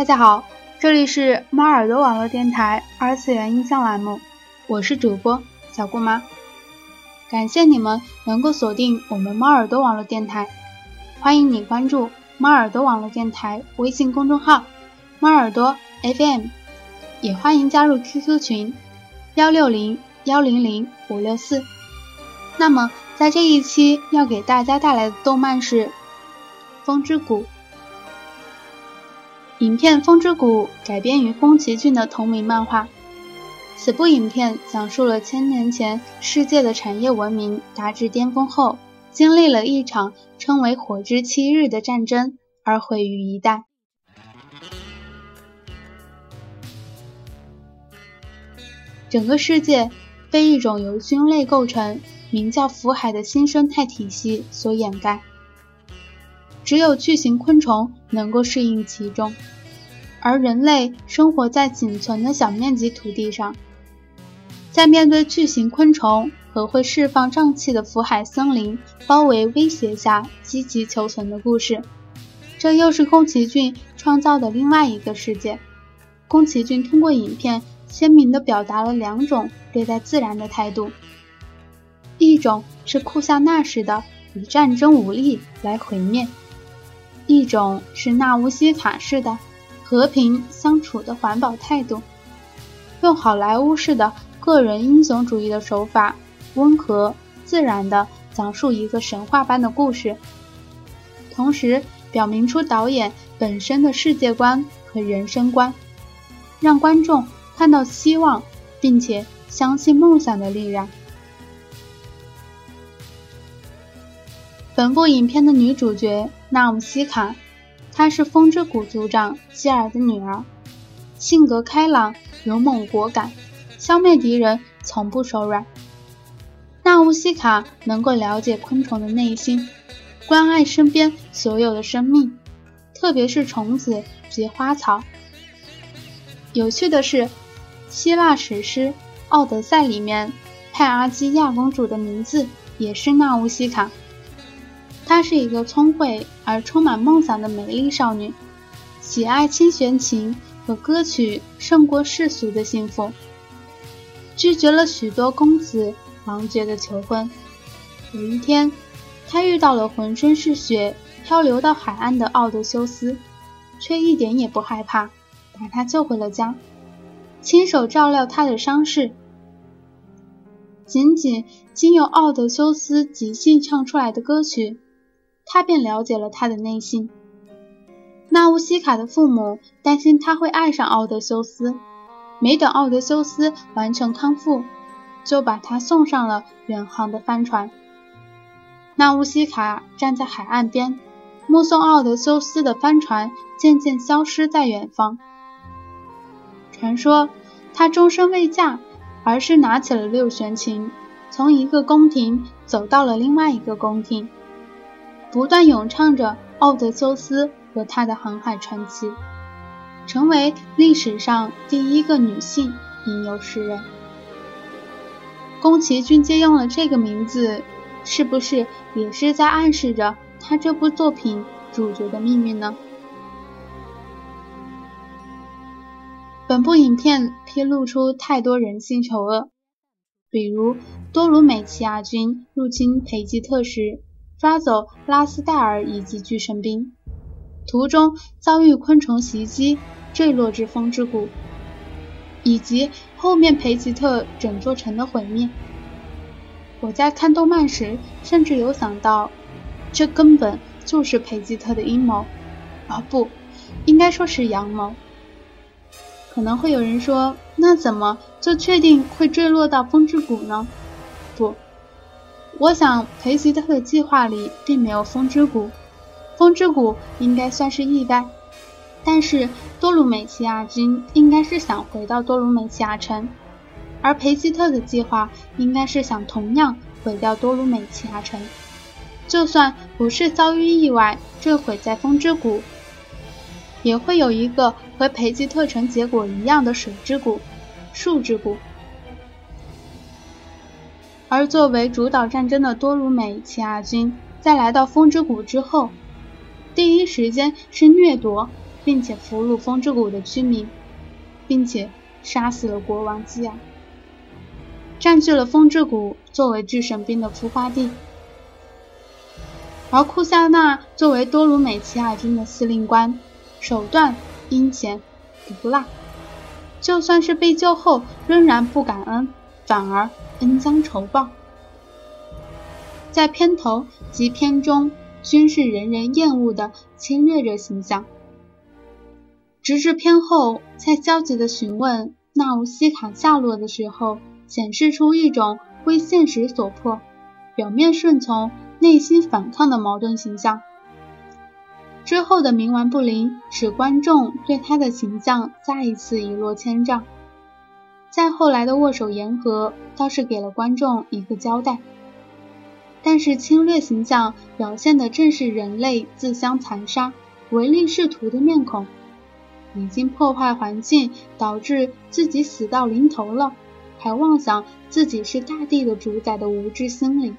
大家好，这里是猫耳朵网络电台二次元音像栏目，我是主播小姑妈。感谢你们能够锁定我们猫耳朵网络电台，欢迎你关注猫耳朵网络电台微信公众号猫耳朵 FM，也欢迎加入 QQ 群幺六零幺零零五六四。那么，在这一期要给大家带来的动漫是《风之谷》。影片《风之谷》改编于宫崎骏的同名漫画。此部影片讲述了千年前世界的产业文明达至巅峰后，经历了一场称为“火之七日”的战争而毁于一旦。整个世界被一种由菌类构成、名叫腐海的新生态体系所掩盖，只有巨型昆虫能够适应其中，而人类生活在仅存的小面积土地上，在面对巨型昆虫和会释放瘴气的腐海森林包围威胁下积极求存的故事，这又是宫崎骏创造的另外一个世界。宫崎骏通过影片。鲜明地表达了两种对待自然的态度：一种是库夏纳式的以战争武力来毁灭；一种是纳乌西卡式的和平相处的环保态度。用好莱坞式的个人英雄主义的手法，温和自然地讲述一个神话般的故事，同时表明出导演本身的世界观和人生观，让观众。看到希望，并且相信梦想的力量。本部影片的女主角纳姆西卡，她是风之谷族长希尔的女儿，性格开朗、勇猛果敢，消灭敌人从不手软。纳乌西卡能够了解昆虫的内心，关爱身边所有的生命，特别是虫子及花草。有趣的是。希腊史诗《奥德赛》里面，派阿基亚公主的名字也是纳乌西卡。她是一个聪慧而充满梦想的美丽少女，喜爱轻弦琴和歌曲胜过世俗的幸福，拒绝了许多公子王爵的求婚。有一天，她遇到了浑身是血漂流到海岸的奥德修斯，却一点也不害怕，把他救回了家。亲手照料他的伤势，仅仅经由奥德修斯即兴唱出来的歌曲，他便了解了他的内心。纳乌西卡的父母担心他会爱上奥德修斯，没等奥德修斯完成康复，就把他送上了远航的帆船。纳乌西卡站在海岸边，目送奥德修斯的帆船渐渐消失在远方。传说，她终身未嫁，而是拿起了六弦琴，从一个宫廷走到了另外一个宫廷，不断咏唱着奥德修斯和他的航海传奇，成为历史上第一个女性吟游诗人。宫崎骏借用了这个名字，是不是也是在暗示着他这部作品主角的命运呢？本部影片披露出太多人性丑恶，比如多鲁美奇亚军入侵培吉特时，抓走拉斯戴尔以及巨神兵，途中遭遇昆虫袭击，坠落至风之谷，以及后面培吉特整座城的毁灭。我在看动漫时，甚至有想到，这根本就是培吉特的阴谋，啊不，应该说是阳谋。可能会有人说，那怎么就确定会坠落到风之谷呢？我想裴吉特的计划里并没有风之谷，风之谷应该算是意外。但是多鲁美奇亚军应该是想回到多鲁美奇亚城，而裴吉特的计划应该是想同样毁掉多鲁美奇亚城。就算不是遭遇意外坠毁在风之谷。也会有一个和裴吉特城结果一样的水之谷、树之谷，而作为主导战争的多鲁美奇亚军，在来到风之谷之后，第一时间是掠夺并且俘虏风之谷的居民，并且杀死了国王基亚，占据了风之谷作为巨神兵的孵化地。而库夏纳作为多鲁美奇亚军的司令官，手段阴险毒辣，就算是被救后，仍然不感恩，反而恩将仇报。在片头及片中，均是人人厌恶的侵略者形象。直至片后，在焦急地询问纳乌西卡下落的时候，显示出一种为现实所迫，表面顺从，内心反抗的矛盾形象。之后的冥顽不灵，使观众对他的形象再一次一落千丈。再后来的握手言和，倒是给了观众一个交代。但是侵略形象表现的正是人类自相残杀、唯利是图的面孔，已经破坏环境，导致自己死到临头了，还妄想自己是大地的主宰的无知心理，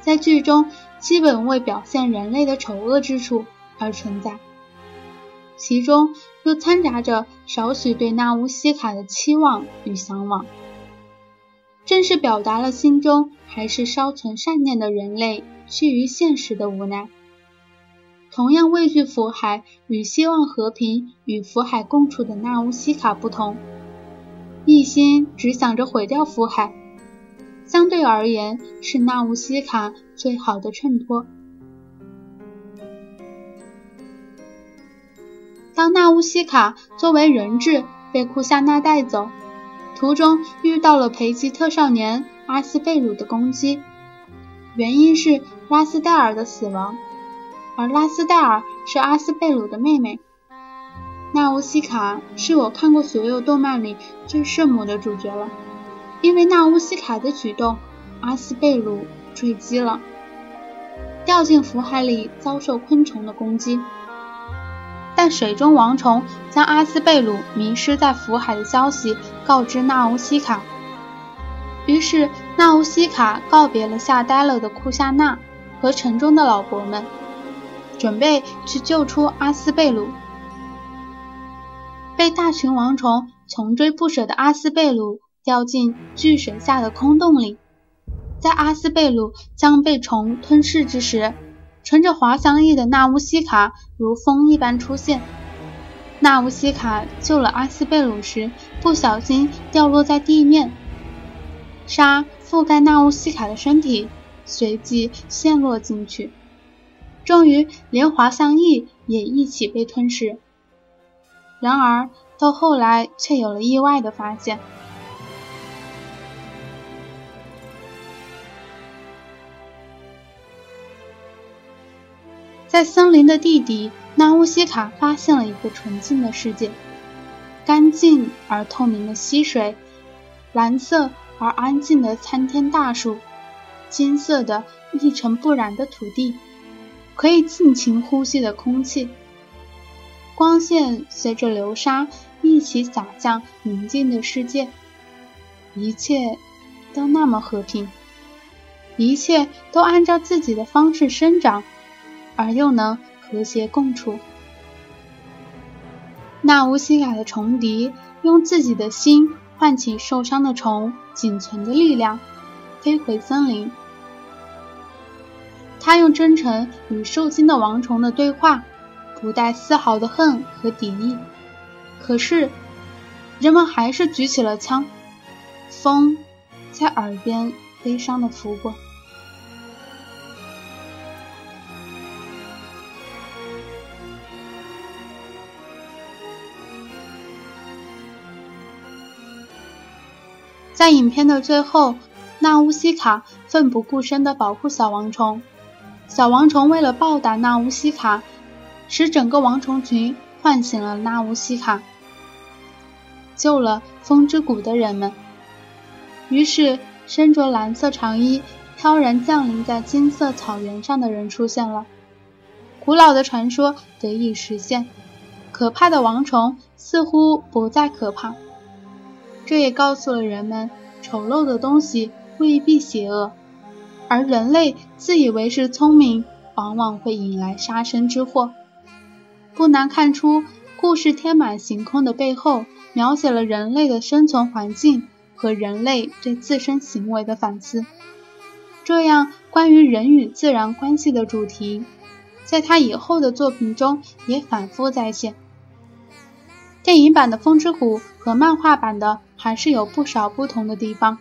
在剧中基本为表现人类的丑恶之处而存在，其中又掺杂着少许对纳乌西卡的期望与向往。正是表达了心中还是稍存善念的人类趋于现实的无奈。同样畏惧福海与希望和平与福海共处的纳乌西卡不同，一心只想着毁掉福海，相对而言是纳乌西卡最好的衬托。当纳乌西卡作为人质被库夏娜带走。途中遇到了培吉特少年阿斯贝鲁的攻击，原因是拉斯戴尔的死亡，而拉斯戴尔是阿斯贝鲁的妹妹。纳乌西卡是我看过所有动漫里最圣母的主角了，因为纳乌西卡的举动，阿斯贝鲁坠机了，掉进福海里遭受昆虫的攻击。但水中王虫将阿斯贝鲁迷失在福海的消息告知纳乌西卡，于是纳乌西卡告别了吓呆了的库夏娜和城中的老伯们，准备去救出阿斯贝鲁。被大群王虫穷追不舍的阿斯贝鲁掉进巨水下的空洞里，在阿斯贝鲁将被虫吞噬之时。乘着滑翔翼的纳乌西卡如风一般出现。纳乌西卡救了阿斯贝鲁时，不小心掉落在地面，沙覆盖纳乌西卡的身体，随即陷落进去，终于连滑翔翼也一起被吞噬。然而到后来却有了意外的发现。在森林的地底，纳乌西卡发现了一个纯净的世界：干净而透明的溪水，蓝色而安静的参天大树，金色的一尘不染的土地，可以尽情呼吸的空气。光线随着流沙一起洒向宁静的世界，一切都那么和平，一切都按照自己的方式生长。而又能和谐共处。纳乌西卡的虫敌用自己的心唤起受伤的虫仅存的力量，飞回森林。他用真诚与受惊的王虫的对话，不带丝毫的恨和敌意。可是，人们还是举起了枪，风在耳边悲伤的拂过。在影片的最后，纳乌西卡奋不顾身地保护小王虫。小王虫为了报答纳乌西卡，使整个王虫群唤醒了纳乌西卡，救了风之谷的人们。于是，身着蓝色长衣、飘然降临在金色草原上的人出现了。古老的传说得以实现，可怕的王虫似乎不再可怕。这也告诉了人们，丑陋的东西未必邪恶，而人类自以为是聪明，往往会引来杀身之祸。不难看出，故事天马行空的背后，描写了人类的生存环境和人类对自身行为的反思。这样，关于人与自然关系的主题，在他以后的作品中也反复再现。电影版的《风之谷》和漫画版的还是有不少不同的地方。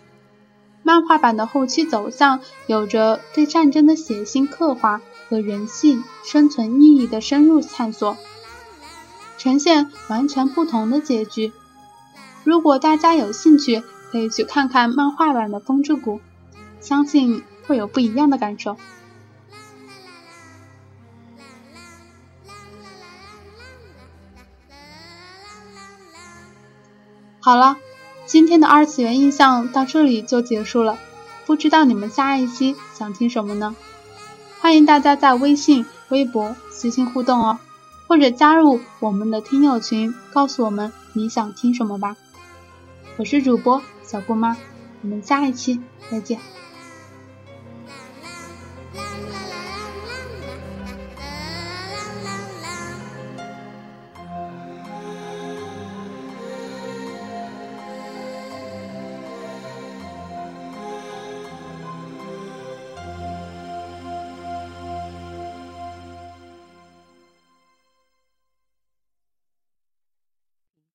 漫画版的后期走向有着对战争的血腥刻画和人性生存意义的深入探索，呈现完全不同的结局。如果大家有兴趣，可以去看看漫画版的《风之谷》，相信会有不一样的感受。好了今天的二次元印象到这里就结束了。不知道你们下一期想听什么呢？欢迎大家在微信微博私信互动哦或者加入我们的听友群告诉我们你想听什么吧。我是主播小姑妈我们下一期再见。啦啦啦啦